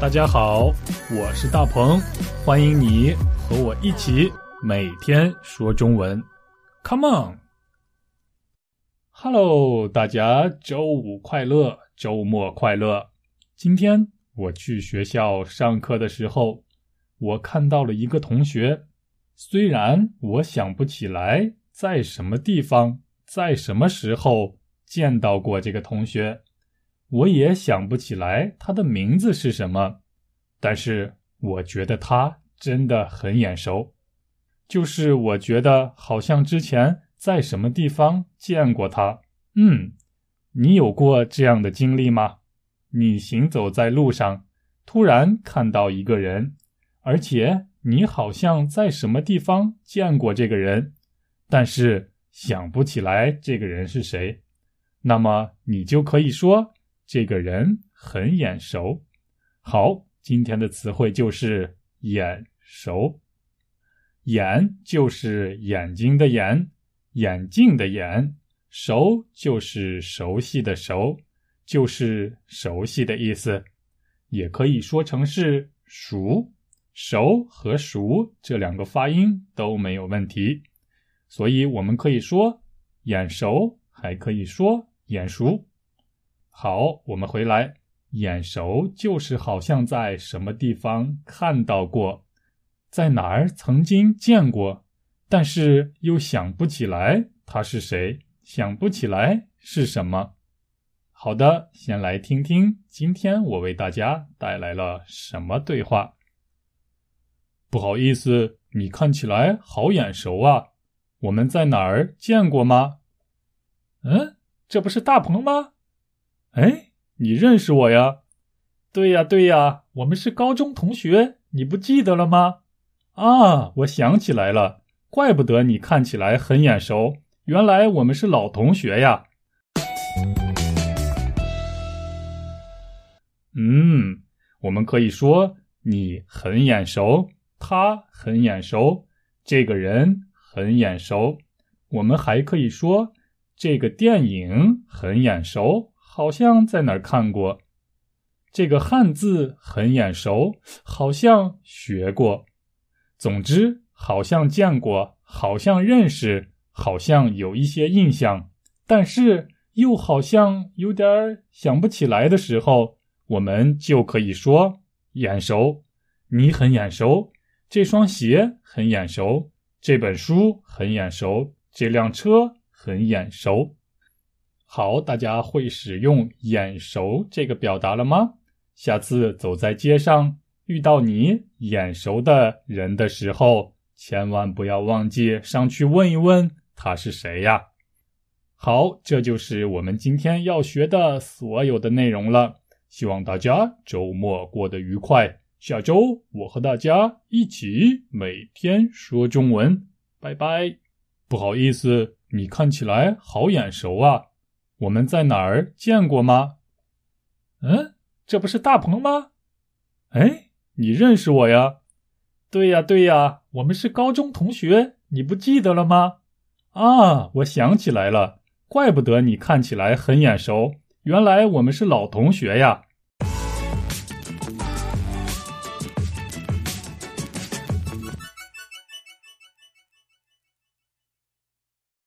大家好，我是大鹏，欢迎你和我一起每天说中文。Come on！Hello，大家周五快乐，周末快乐。今天我去学校上课的时候，我看到了一个同学，虽然我想不起来在什么地方、在什么时候见到过这个同学。我也想不起来他的名字是什么，但是我觉得他真的很眼熟，就是我觉得好像之前在什么地方见过他。嗯，你有过这样的经历吗？你行走在路上，突然看到一个人，而且你好像在什么地方见过这个人，但是想不起来这个人是谁，那么你就可以说。这个人很眼熟。好，今天的词汇就是眼熟。眼就是眼睛的眼，眼镜的眼。熟就是熟悉的熟，就是熟悉的意思。也可以说成是熟。熟和熟这两个发音都没有问题，所以我们可以说眼熟，还可以说眼熟。好，我们回来。眼熟就是好像在什么地方看到过，在哪儿曾经见过，但是又想不起来他是谁，想不起来是什么。好的，先来听听今天我为大家带来了什么对话。不好意思，你看起来好眼熟啊，我们在哪儿见过吗？嗯，这不是大鹏吗？哎，你认识我呀？对呀，对呀，我们是高中同学，你不记得了吗？啊，我想起来了，怪不得你看起来很眼熟，原来我们是老同学呀。嗯，我们可以说你很眼熟，他很眼熟，这个人很眼熟。我们还可以说这个电影很眼熟。好像在哪儿看过，这个汉字很眼熟，好像学过。总之，好像见过，好像认识，好像有一些印象，但是又好像有点想不起来的时候，我们就可以说眼熟。你很眼熟，这双鞋很眼熟，这本书很眼熟，这辆车很眼熟。好，大家会使用“眼熟”这个表达了吗？下次走在街上遇到你眼熟的人的时候，千万不要忘记上去问一问他是谁呀。好，这就是我们今天要学的所有的内容了。希望大家周末过得愉快。下周我和大家一起每天说中文。拜拜。不好意思，你看起来好眼熟啊。我们在哪儿见过吗？嗯，这不是大鹏吗？哎，你认识我呀？对呀，对呀，我们是高中同学，你不记得了吗？啊，我想起来了，怪不得你看起来很眼熟，原来我们是老同学呀。